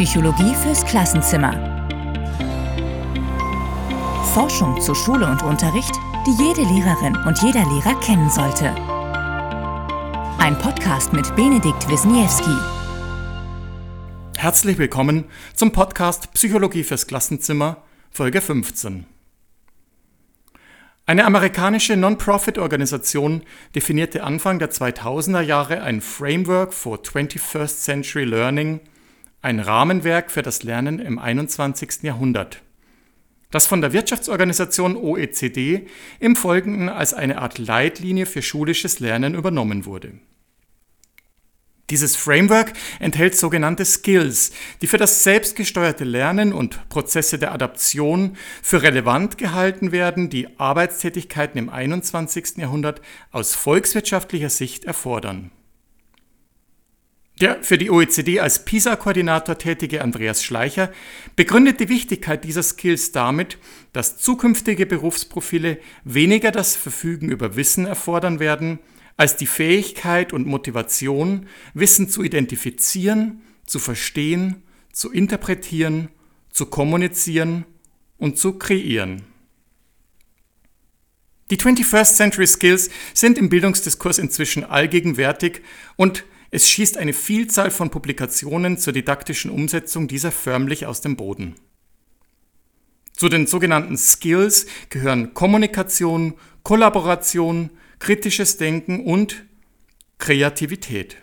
Psychologie fürs Klassenzimmer. Forschung zu Schule und Unterricht, die jede Lehrerin und jeder Lehrer kennen sollte. Ein Podcast mit Benedikt Wisniewski. Herzlich willkommen zum Podcast Psychologie fürs Klassenzimmer, Folge 15. Eine amerikanische Non-Profit-Organisation definierte Anfang der 2000er Jahre ein Framework for 21st Century Learning, ein Rahmenwerk für das Lernen im 21. Jahrhundert, das von der Wirtschaftsorganisation OECD im Folgenden als eine Art Leitlinie für schulisches Lernen übernommen wurde. Dieses Framework enthält sogenannte Skills, die für das selbstgesteuerte Lernen und Prozesse der Adaption für relevant gehalten werden, die Arbeitstätigkeiten im 21. Jahrhundert aus volkswirtschaftlicher Sicht erfordern. Der für die OECD als PISA-Koordinator tätige Andreas Schleicher begründet die Wichtigkeit dieser Skills damit, dass zukünftige Berufsprofile weniger das Verfügen über Wissen erfordern werden, als die Fähigkeit und Motivation, Wissen zu identifizieren, zu verstehen, zu interpretieren, zu kommunizieren und zu kreieren. Die 21st Century Skills sind im Bildungsdiskurs inzwischen allgegenwärtig und es schießt eine Vielzahl von Publikationen zur didaktischen Umsetzung dieser förmlich aus dem Boden. Zu den sogenannten Skills gehören Kommunikation, Kollaboration, kritisches Denken und Kreativität.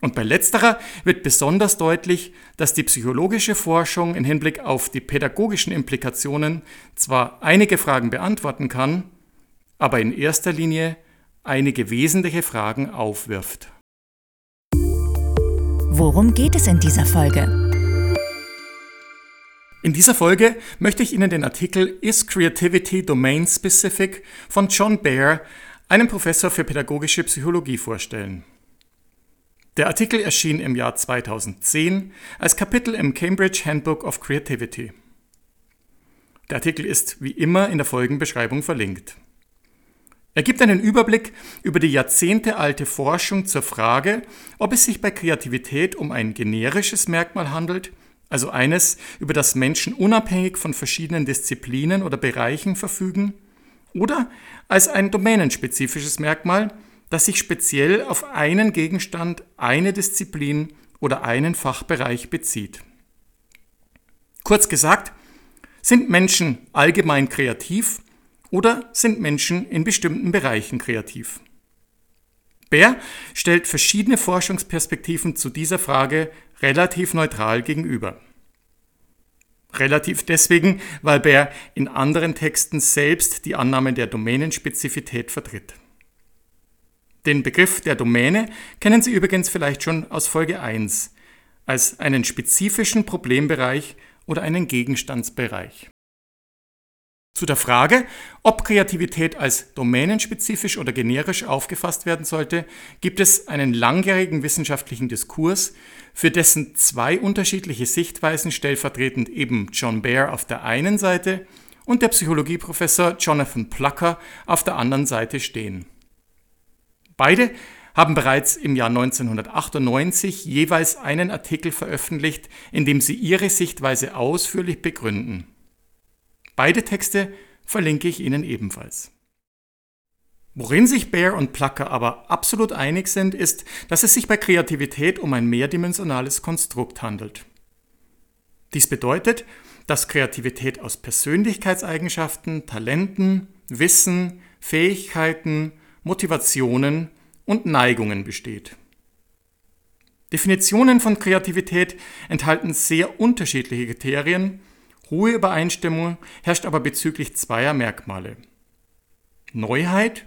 Und bei letzterer wird besonders deutlich, dass die psychologische Forschung im Hinblick auf die pädagogischen Implikationen zwar einige Fragen beantworten kann, aber in erster Linie einige wesentliche Fragen aufwirft. Worum geht es in dieser Folge? In dieser Folge möchte ich Ihnen den Artikel Is Creativity Domain Specific von John Baer, einem Professor für pädagogische Psychologie, vorstellen. Der Artikel erschien im Jahr 2010 als Kapitel im Cambridge Handbook of Creativity. Der Artikel ist wie immer in der Folgenbeschreibung verlinkt. Er gibt einen Überblick über die jahrzehntealte Forschung zur Frage, ob es sich bei Kreativität um ein generisches Merkmal handelt also eines, über das Menschen unabhängig von verschiedenen Disziplinen oder Bereichen verfügen, oder als ein domänenspezifisches Merkmal, das sich speziell auf einen Gegenstand, eine Disziplin oder einen Fachbereich bezieht. Kurz gesagt, sind Menschen allgemein kreativ oder sind Menschen in bestimmten Bereichen kreativ? Bär stellt verschiedene Forschungsperspektiven zu dieser Frage relativ neutral gegenüber. Relativ deswegen, weil Bär in anderen Texten selbst die Annahme der Domänenspezifität vertritt. Den Begriff der Domäne kennen Sie übrigens vielleicht schon aus Folge 1 als einen spezifischen Problembereich oder einen Gegenstandsbereich. Zu der Frage, ob Kreativität als domänenspezifisch oder generisch aufgefasst werden sollte, gibt es einen langjährigen wissenschaftlichen Diskurs, für dessen zwei unterschiedliche Sichtweisen stellvertretend eben John Baer auf der einen Seite und der Psychologieprofessor Jonathan Plucker auf der anderen Seite stehen. Beide haben bereits im Jahr 1998 jeweils einen Artikel veröffentlicht, in dem sie ihre Sichtweise ausführlich begründen. Beide Texte verlinke ich Ihnen ebenfalls. Worin sich Baer und Plucker aber absolut einig sind, ist, dass es sich bei Kreativität um ein mehrdimensionales Konstrukt handelt. Dies bedeutet, dass Kreativität aus Persönlichkeitseigenschaften, Talenten, Wissen, Fähigkeiten, Motivationen und Neigungen besteht. Definitionen von Kreativität enthalten sehr unterschiedliche Kriterien Hohe Übereinstimmung herrscht aber bezüglich zweier Merkmale. Neuheit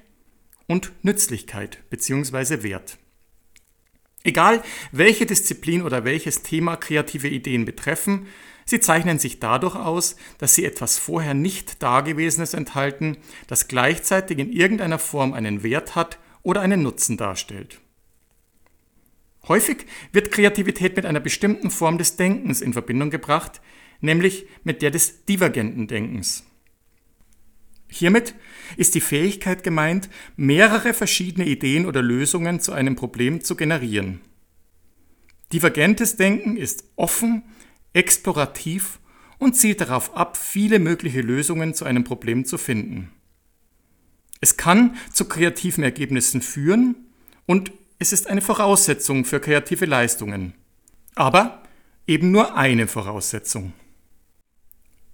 und Nützlichkeit bzw. Wert. Egal, welche Disziplin oder welches Thema kreative Ideen betreffen, sie zeichnen sich dadurch aus, dass sie etwas vorher nicht Dagewesenes enthalten, das gleichzeitig in irgendeiner Form einen Wert hat oder einen Nutzen darstellt. Häufig wird Kreativität mit einer bestimmten Form des Denkens in Verbindung gebracht, nämlich mit der des divergenten Denkens. Hiermit ist die Fähigkeit gemeint, mehrere verschiedene Ideen oder Lösungen zu einem Problem zu generieren. Divergentes Denken ist offen, explorativ und zielt darauf ab, viele mögliche Lösungen zu einem Problem zu finden. Es kann zu kreativen Ergebnissen führen und es ist eine Voraussetzung für kreative Leistungen. Aber eben nur eine Voraussetzung.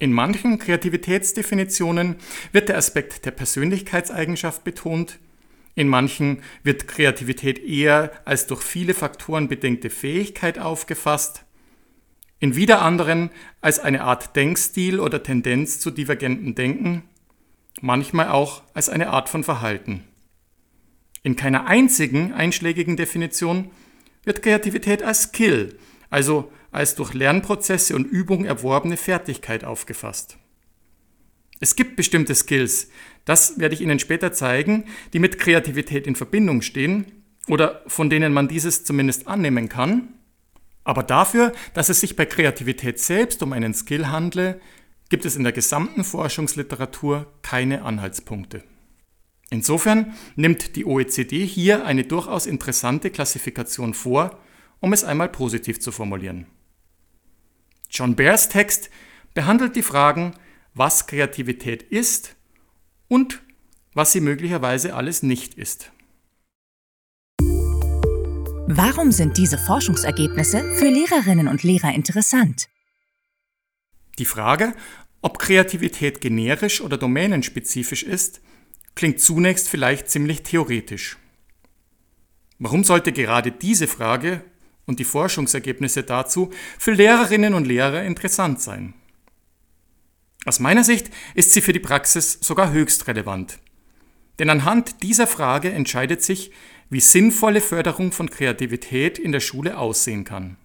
In manchen Kreativitätsdefinitionen wird der Aspekt der Persönlichkeitseigenschaft betont, in manchen wird Kreativität eher als durch viele Faktoren bedingte Fähigkeit aufgefasst, in wieder anderen als eine Art Denkstil oder Tendenz zu divergentem Denken, manchmal auch als eine Art von Verhalten. In keiner einzigen einschlägigen Definition wird Kreativität als Skill, also als durch Lernprozesse und Übung erworbene Fertigkeit aufgefasst. Es gibt bestimmte Skills, das werde ich Ihnen später zeigen, die mit Kreativität in Verbindung stehen oder von denen man dieses zumindest annehmen kann. Aber dafür, dass es sich bei Kreativität selbst um einen Skill handle, gibt es in der gesamten Forschungsliteratur keine Anhaltspunkte. Insofern nimmt die OECD hier eine durchaus interessante Klassifikation vor, um es einmal positiv zu formulieren. John Bears Text behandelt die Fragen, was Kreativität ist und was sie möglicherweise alles nicht ist. Warum sind diese Forschungsergebnisse für Lehrerinnen und Lehrer interessant? Die Frage, ob Kreativität generisch oder domänenspezifisch ist, klingt zunächst vielleicht ziemlich theoretisch. Warum sollte gerade diese Frage und die Forschungsergebnisse dazu für Lehrerinnen und Lehrer interessant sein? Aus meiner Sicht ist sie für die Praxis sogar höchst relevant. Denn anhand dieser Frage entscheidet sich, wie sinnvolle Förderung von Kreativität in der Schule aussehen kann.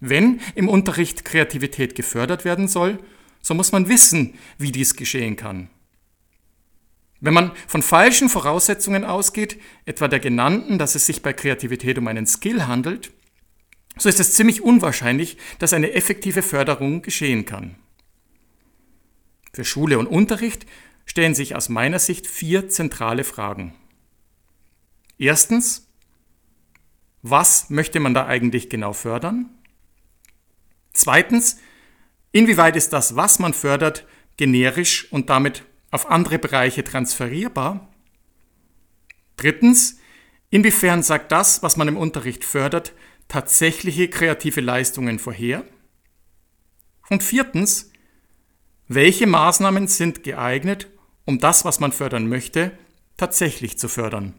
Wenn im Unterricht Kreativität gefördert werden soll, so muss man wissen, wie dies geschehen kann. Wenn man von falschen Voraussetzungen ausgeht, etwa der genannten, dass es sich bei Kreativität um einen Skill handelt, so ist es ziemlich unwahrscheinlich, dass eine effektive Förderung geschehen kann. Für Schule und Unterricht stellen sich aus meiner Sicht vier zentrale Fragen. Erstens, was möchte man da eigentlich genau fördern? Zweitens, inwieweit ist das, was man fördert, generisch und damit auf andere Bereiche transferierbar? Drittens, inwiefern sagt das, was man im Unterricht fördert, tatsächliche kreative Leistungen vorher? Und viertens, welche Maßnahmen sind geeignet, um das, was man fördern möchte, tatsächlich zu fördern?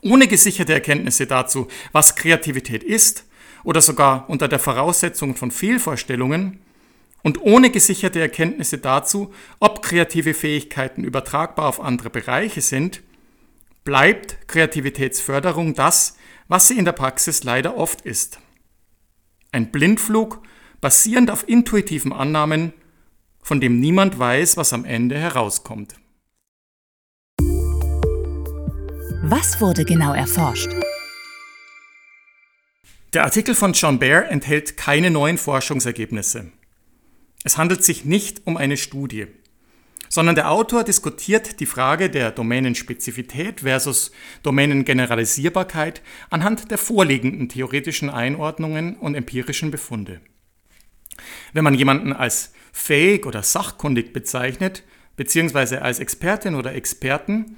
Ohne gesicherte Erkenntnisse dazu, was Kreativität ist, oder sogar unter der Voraussetzung von Fehlvorstellungen, und ohne gesicherte Erkenntnisse dazu, ob kreative Fähigkeiten übertragbar auf andere Bereiche sind, bleibt Kreativitätsförderung das, was sie in der Praxis leider oft ist. Ein Blindflug basierend auf intuitiven Annahmen, von dem niemand weiß, was am Ende herauskommt. Was wurde genau erforscht? Der Artikel von John Baer enthält keine neuen Forschungsergebnisse. Es handelt sich nicht um eine Studie, sondern der Autor diskutiert die Frage der Domänenspezifität versus Domänengeneralisierbarkeit anhand der vorliegenden theoretischen Einordnungen und empirischen Befunde. Wenn man jemanden als fähig oder sachkundig bezeichnet, beziehungsweise als Expertin oder Experten,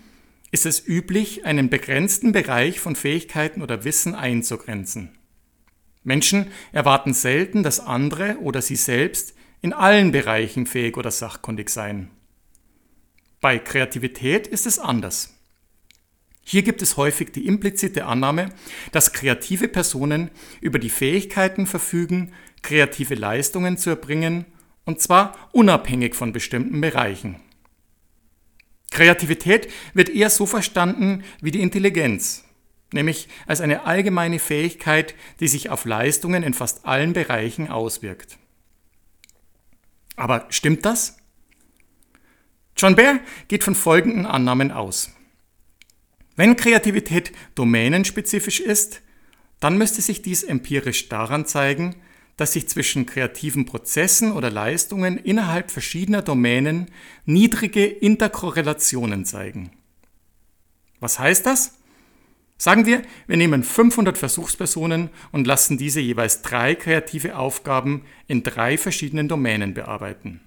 ist es üblich, einen begrenzten Bereich von Fähigkeiten oder Wissen einzugrenzen. Menschen erwarten selten, dass andere oder sie selbst in allen Bereichen fähig oder sachkundig seien. Bei Kreativität ist es anders. Hier gibt es häufig die implizite Annahme, dass kreative Personen über die Fähigkeiten verfügen, kreative Leistungen zu erbringen, und zwar unabhängig von bestimmten Bereichen. Kreativität wird eher so verstanden wie die Intelligenz, nämlich als eine allgemeine Fähigkeit, die sich auf Leistungen in fast allen Bereichen auswirkt. Aber stimmt das? John Baer geht von folgenden Annahmen aus. Wenn Kreativität domänenspezifisch ist, dann müsste sich dies empirisch daran zeigen, dass sich zwischen kreativen Prozessen oder Leistungen innerhalb verschiedener Domänen niedrige Interkorrelationen zeigen. Was heißt das? Sagen wir, wir nehmen 500 Versuchspersonen und lassen diese jeweils drei kreative Aufgaben in drei verschiedenen Domänen bearbeiten.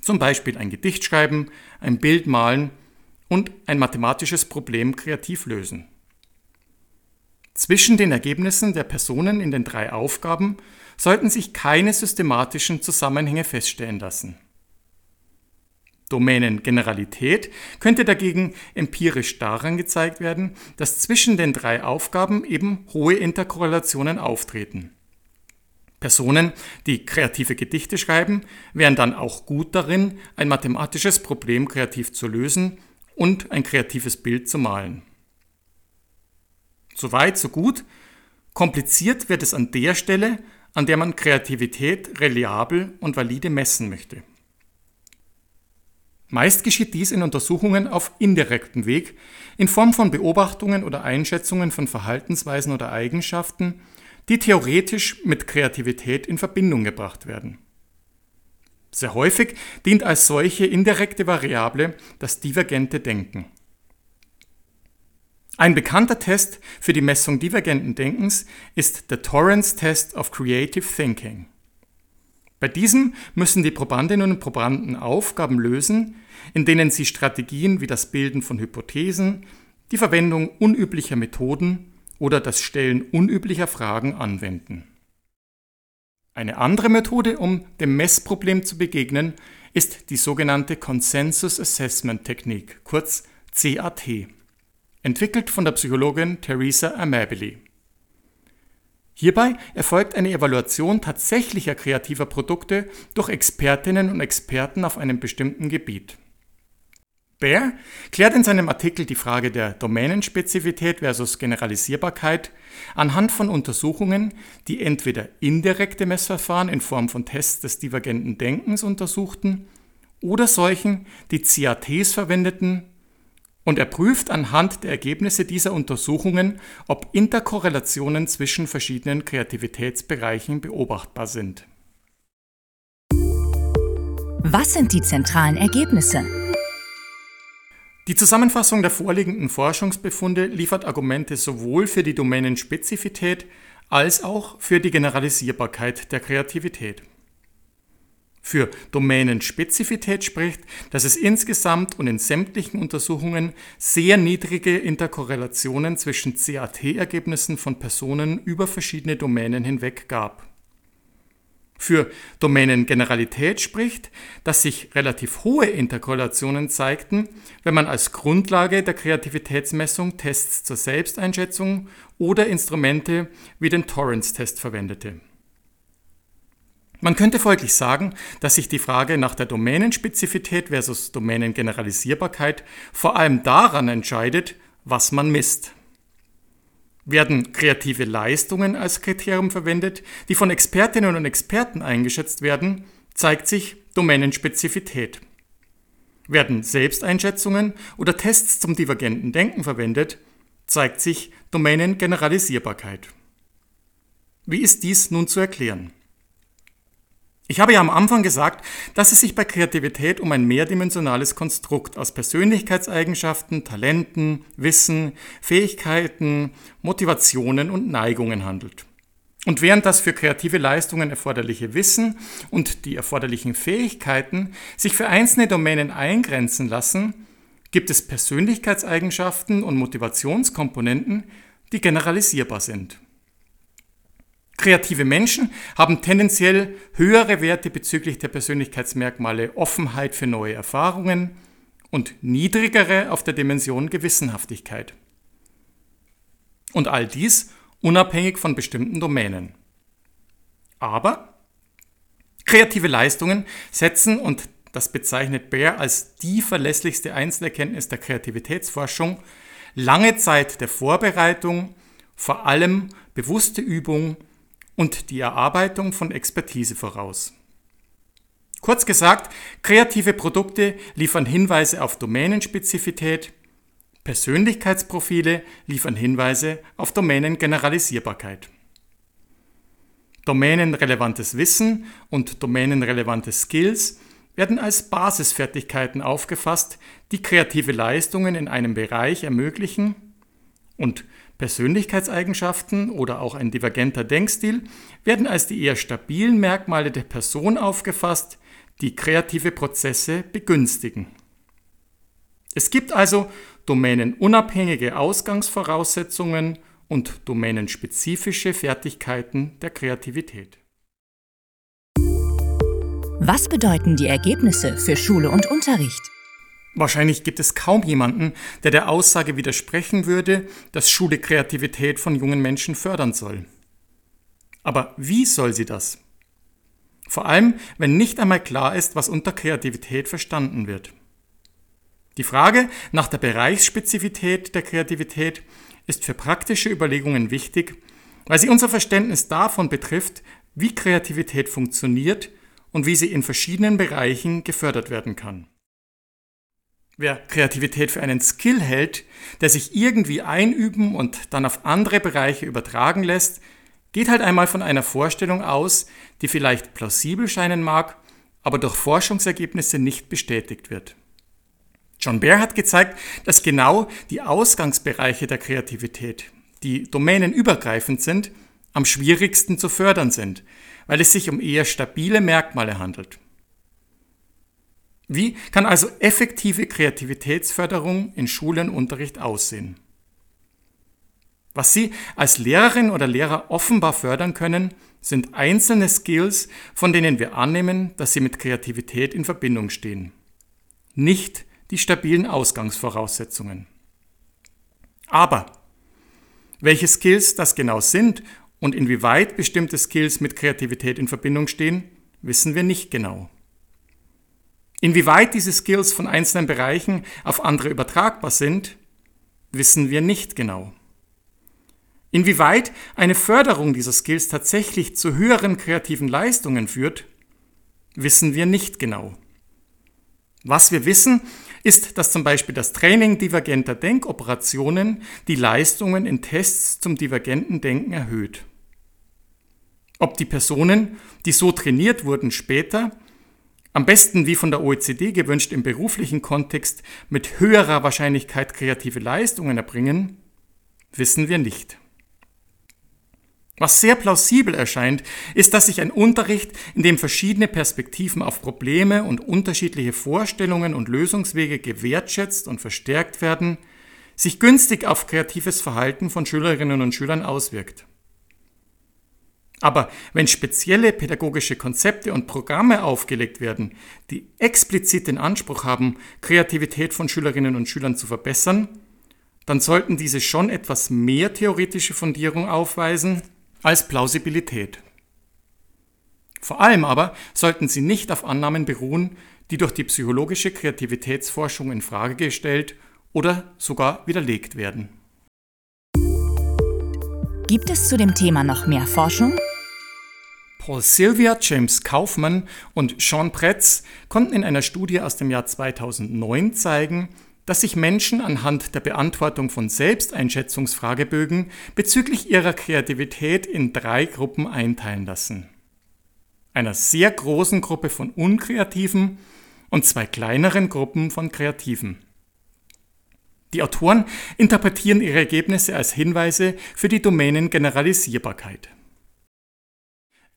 Zum Beispiel ein Gedicht schreiben, ein Bild malen und ein mathematisches Problem kreativ lösen. Zwischen den Ergebnissen der Personen in den drei Aufgaben sollten sich keine systematischen Zusammenhänge feststellen lassen. Domänengeneralität könnte dagegen empirisch daran gezeigt werden, dass zwischen den drei Aufgaben eben hohe Interkorrelationen auftreten. Personen, die kreative Gedichte schreiben, wären dann auch gut darin, ein mathematisches Problem kreativ zu lösen und ein kreatives Bild zu malen. Soweit, so gut. Kompliziert wird es an der Stelle, an der man Kreativität reliabel und valide messen möchte. Meist geschieht dies in Untersuchungen auf indirektem Weg, in Form von Beobachtungen oder Einschätzungen von Verhaltensweisen oder Eigenschaften, die theoretisch mit Kreativität in Verbindung gebracht werden. Sehr häufig dient als solche indirekte Variable das divergente Denken. Ein bekannter Test für die Messung divergenten Denkens ist der Torrance Test of Creative Thinking. Bei diesem müssen die Probandinnen und Probanden Aufgaben lösen, in denen sie Strategien wie das Bilden von Hypothesen, die Verwendung unüblicher Methoden oder das Stellen unüblicher Fragen anwenden. Eine andere Methode, um dem Messproblem zu begegnen, ist die sogenannte Consensus Assessment Technik, kurz CAT, entwickelt von der Psychologin Theresa Amabile. Hierbei erfolgt eine Evaluation tatsächlicher kreativer Produkte durch Expertinnen und Experten auf einem bestimmten Gebiet. Baer klärt in seinem Artikel die Frage der Domänenspezifität versus Generalisierbarkeit anhand von Untersuchungen, die entweder indirekte Messverfahren in Form von Tests des divergenten Denkens untersuchten oder solchen, die CATs verwendeten und er prüft anhand der Ergebnisse dieser Untersuchungen, ob Interkorrelationen zwischen verschiedenen Kreativitätsbereichen beobachtbar sind. Was sind die zentralen Ergebnisse? Die Zusammenfassung der vorliegenden Forschungsbefunde liefert Argumente sowohl für die Domänenspezifität als auch für die Generalisierbarkeit der Kreativität. Für Domänenspezifität spricht, dass es insgesamt und in sämtlichen Untersuchungen sehr niedrige Interkorrelationen zwischen CAT-Ergebnissen von Personen über verschiedene Domänen hinweg gab. Für Domänengeneralität spricht, dass sich relativ hohe Interkorrelationen zeigten, wenn man als Grundlage der Kreativitätsmessung Tests zur Selbsteinschätzung oder Instrumente wie den Torrance-Test verwendete. Man könnte folglich sagen, dass sich die Frage nach der Domänenspezifität versus Domänengeneralisierbarkeit vor allem daran entscheidet, was man misst. Werden kreative Leistungen als Kriterium verwendet, die von Expertinnen und Experten eingeschätzt werden, zeigt sich Domänenspezifität. Werden Selbsteinschätzungen oder Tests zum divergenten Denken verwendet, zeigt sich Domänengeneralisierbarkeit. Wie ist dies nun zu erklären? Ich habe ja am Anfang gesagt, dass es sich bei Kreativität um ein mehrdimensionales Konstrukt aus Persönlichkeitseigenschaften, Talenten, Wissen, Fähigkeiten, Motivationen und Neigungen handelt. Und während das für kreative Leistungen erforderliche Wissen und die erforderlichen Fähigkeiten sich für einzelne Domänen eingrenzen lassen, gibt es Persönlichkeitseigenschaften und Motivationskomponenten, die generalisierbar sind. Kreative Menschen haben tendenziell höhere Werte bezüglich der Persönlichkeitsmerkmale Offenheit für neue Erfahrungen und niedrigere auf der Dimension Gewissenhaftigkeit. Und all dies unabhängig von bestimmten Domänen. Aber kreative Leistungen setzen, und das bezeichnet Baer als die verlässlichste Einzelerkenntnis der Kreativitätsforschung, lange Zeit der Vorbereitung, vor allem bewusste Übung und die Erarbeitung von Expertise voraus. Kurz gesagt, kreative Produkte liefern Hinweise auf Domänenspezifität, Persönlichkeitsprofile liefern Hinweise auf Domänengeneralisierbarkeit. Domänenrelevantes Wissen und domänenrelevante Skills werden als Basisfertigkeiten aufgefasst, die kreative Leistungen in einem Bereich ermöglichen Und Persönlichkeitseigenschaften oder auch ein divergenter Denkstil werden als die eher stabilen Merkmale der Person aufgefasst, die kreative Prozesse begünstigen. Es gibt also domänenunabhängige Ausgangsvoraussetzungen und domänenspezifische Fertigkeiten der Kreativität. Was bedeuten die Ergebnisse für Schule und Unterricht? Wahrscheinlich gibt es kaum jemanden, der der Aussage widersprechen würde, dass Schule Kreativität von jungen Menschen fördern soll. Aber wie soll sie das? Vor allem, wenn nicht einmal klar ist, was unter Kreativität verstanden wird. Die Frage nach der Bereichsspezifität der Kreativität ist für praktische Überlegungen wichtig, weil sie unser Verständnis davon betrifft, wie Kreativität funktioniert und wie sie in verschiedenen Bereichen gefördert werden kann. Wer Kreativität für einen Skill hält, der sich irgendwie einüben und dann auf andere Bereiche übertragen lässt, geht halt einmal von einer Vorstellung aus, die vielleicht plausibel scheinen mag, aber durch Forschungsergebnisse nicht bestätigt wird. John Baer hat gezeigt, dass genau die Ausgangsbereiche der Kreativität, die domänenübergreifend sind, am schwierigsten zu fördern sind, weil es sich um eher stabile Merkmale handelt. Wie kann also effektive Kreativitätsförderung in Schulenunterricht aussehen? Was Sie als Lehrerin oder Lehrer offenbar fördern können, sind einzelne Skills, von denen wir annehmen, dass sie mit Kreativität in Verbindung stehen. Nicht die stabilen Ausgangsvoraussetzungen. Aber welche Skills das genau sind und inwieweit bestimmte Skills mit Kreativität in Verbindung stehen, wissen wir nicht genau. Inwieweit diese Skills von einzelnen Bereichen auf andere übertragbar sind, wissen wir nicht genau. Inwieweit eine Förderung dieser Skills tatsächlich zu höheren kreativen Leistungen führt, wissen wir nicht genau. Was wir wissen, ist, dass zum Beispiel das Training divergenter Denkoperationen die Leistungen in Tests zum divergenten Denken erhöht. Ob die Personen, die so trainiert wurden, später am besten wie von der OECD gewünscht im beruflichen Kontext mit höherer Wahrscheinlichkeit kreative Leistungen erbringen, wissen wir nicht. Was sehr plausibel erscheint, ist, dass sich ein Unterricht, in dem verschiedene Perspektiven auf Probleme und unterschiedliche Vorstellungen und Lösungswege gewertschätzt und verstärkt werden, sich günstig auf kreatives Verhalten von Schülerinnen und Schülern auswirkt. Aber wenn spezielle pädagogische Konzepte und Programme aufgelegt werden, die explizit den Anspruch haben, Kreativität von Schülerinnen und Schülern zu verbessern, dann sollten diese schon etwas mehr theoretische Fundierung aufweisen als Plausibilität. Vor allem aber sollten sie nicht auf Annahmen beruhen, die durch die psychologische Kreativitätsforschung in Frage gestellt oder sogar widerlegt werden. Gibt es zu dem Thema noch mehr Forschung? Paul Sylvia, James Kaufmann und Sean Pretz konnten in einer Studie aus dem Jahr 2009 zeigen, dass sich Menschen anhand der Beantwortung von Selbsteinschätzungsfragebögen bezüglich ihrer Kreativität in drei Gruppen einteilen lassen. Einer sehr großen Gruppe von Unkreativen und zwei kleineren Gruppen von Kreativen. Die Autoren interpretieren ihre Ergebnisse als Hinweise für die Domänengeneralisierbarkeit.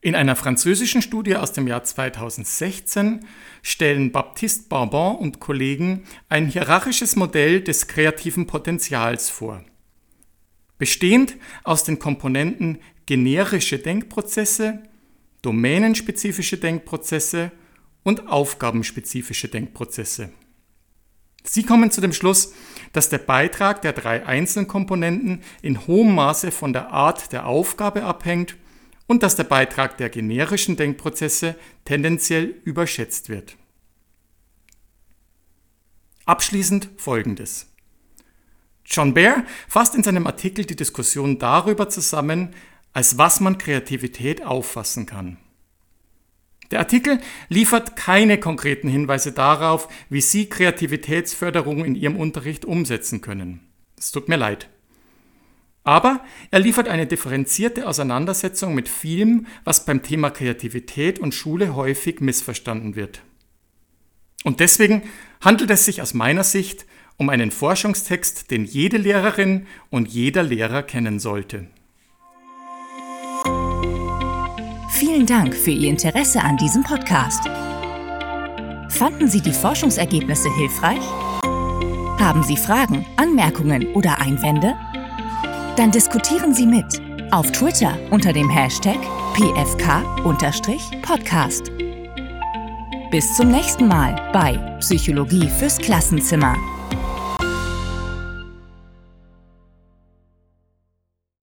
In einer französischen Studie aus dem Jahr 2016 stellen Baptiste Barbon und Kollegen ein hierarchisches Modell des kreativen Potenzials vor. Bestehend aus den Komponenten generische Denkprozesse, domänenspezifische Denkprozesse und aufgabenspezifische Denkprozesse. Sie kommen zu dem Schluss, dass der Beitrag der drei einzelnen Komponenten in hohem Maße von der Art der Aufgabe abhängt und dass der Beitrag der generischen Denkprozesse tendenziell überschätzt wird. Abschließend Folgendes. John Baer fasst in seinem Artikel die Diskussion darüber zusammen, als was man Kreativität auffassen kann. Der Artikel liefert keine konkreten Hinweise darauf, wie Sie Kreativitätsförderung in Ihrem Unterricht umsetzen können. Es tut mir leid. Aber er liefert eine differenzierte Auseinandersetzung mit vielem, was beim Thema Kreativität und Schule häufig missverstanden wird. Und deswegen handelt es sich aus meiner Sicht um einen Forschungstext, den jede Lehrerin und jeder Lehrer kennen sollte. Vielen Dank für Ihr Interesse an diesem Podcast. Fanden Sie die Forschungsergebnisse hilfreich? Haben Sie Fragen, Anmerkungen oder Einwände? Dann diskutieren Sie mit auf Twitter unter dem Hashtag pfk-podcast. Bis zum nächsten Mal bei Psychologie fürs Klassenzimmer.